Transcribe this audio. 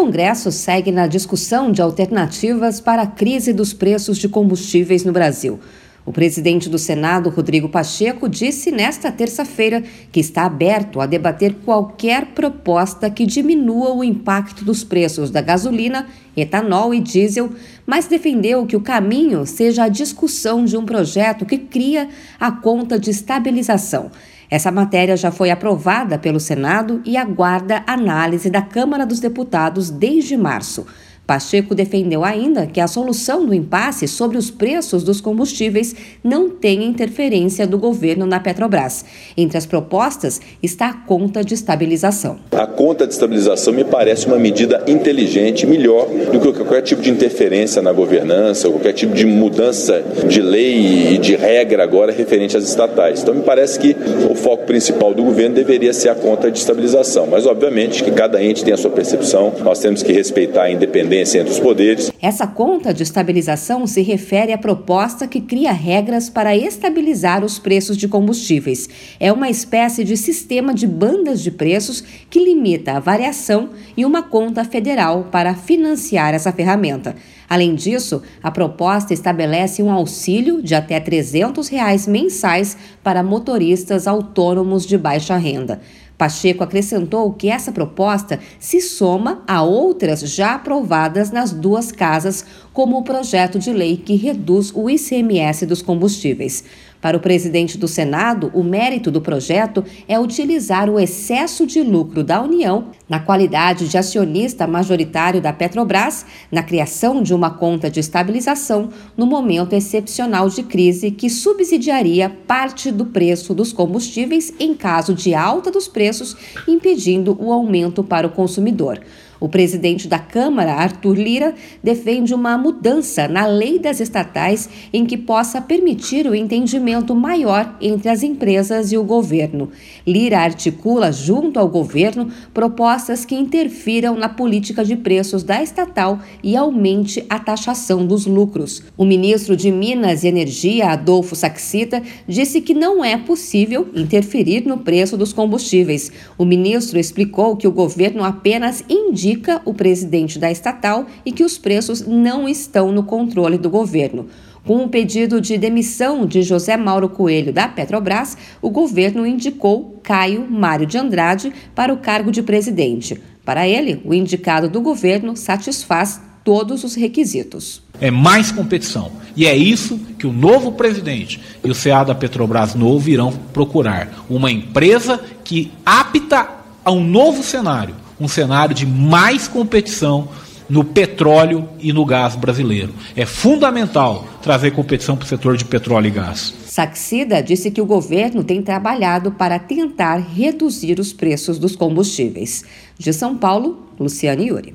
Congresso segue na discussão de alternativas para a crise dos preços de combustíveis no Brasil. O presidente do Senado, Rodrigo Pacheco, disse nesta terça-feira que está aberto a debater qualquer proposta que diminua o impacto dos preços da gasolina, etanol e diesel, mas defendeu que o caminho seja a discussão de um projeto que cria a conta de estabilização. Essa matéria já foi aprovada pelo Senado e aguarda análise da Câmara dos Deputados desde março. Pacheco defendeu ainda que a solução do impasse sobre os preços dos combustíveis não tenha interferência do governo na Petrobras. Entre as propostas está a conta de estabilização. A conta de estabilização me parece uma medida inteligente, melhor do que qualquer tipo de interferência na governança, qualquer tipo de mudança de lei e de regra agora referente às estatais. Então me parece que o foco principal do governo deveria ser a conta de estabilização, mas obviamente que cada ente tem a sua percepção, nós temos que respeitar a independência entre os poderes. Essa conta de estabilização se refere à proposta que cria regras para estabilizar os preços de combustíveis. É uma espécie de sistema de bandas de preços que limita a variação e uma conta federal para financiar essa ferramenta. Além disso, a proposta estabelece um auxílio de até 300 reais mensais para motoristas autônomos de baixa renda. Pacheco acrescentou que essa proposta se soma a outras já aprovadas nas duas casas, como o projeto de lei que reduz o ICMS dos combustíveis. Para o presidente do Senado, o mérito do projeto é utilizar o excesso de lucro da União, na qualidade de acionista majoritário da Petrobras, na criação de uma conta de estabilização no momento excepcional de crise que subsidiaria parte do preço dos combustíveis em caso de alta dos preços, impedindo o aumento para o consumidor. O presidente da Câmara, Arthur Lira, defende uma mudança na lei das estatais em que possa permitir o entendimento maior entre as empresas e o governo. Lira articula, junto ao governo, propostas que interfiram na política de preços da estatal e aumente a taxação dos lucros. O ministro de Minas e Energia, Adolfo Saxita, disse que não é possível interferir no preço dos combustíveis. O ministro explicou que o governo apenas indica indica o presidente da estatal e que os preços não estão no controle do governo. Com o pedido de demissão de José Mauro Coelho da Petrobras, o governo indicou Caio Mário de Andrade para o cargo de presidente. Para ele, o indicado do governo satisfaz todos os requisitos. É mais competição. E é isso que o novo presidente e o CA da Petrobras novo irão procurar. Uma empresa que apta a um novo cenário um cenário de mais competição no petróleo e no gás brasileiro. É fundamental trazer competição para o setor de petróleo e gás. Saxida disse que o governo tem trabalhado para tentar reduzir os preços dos combustíveis. De São Paulo, Luciane Yuri.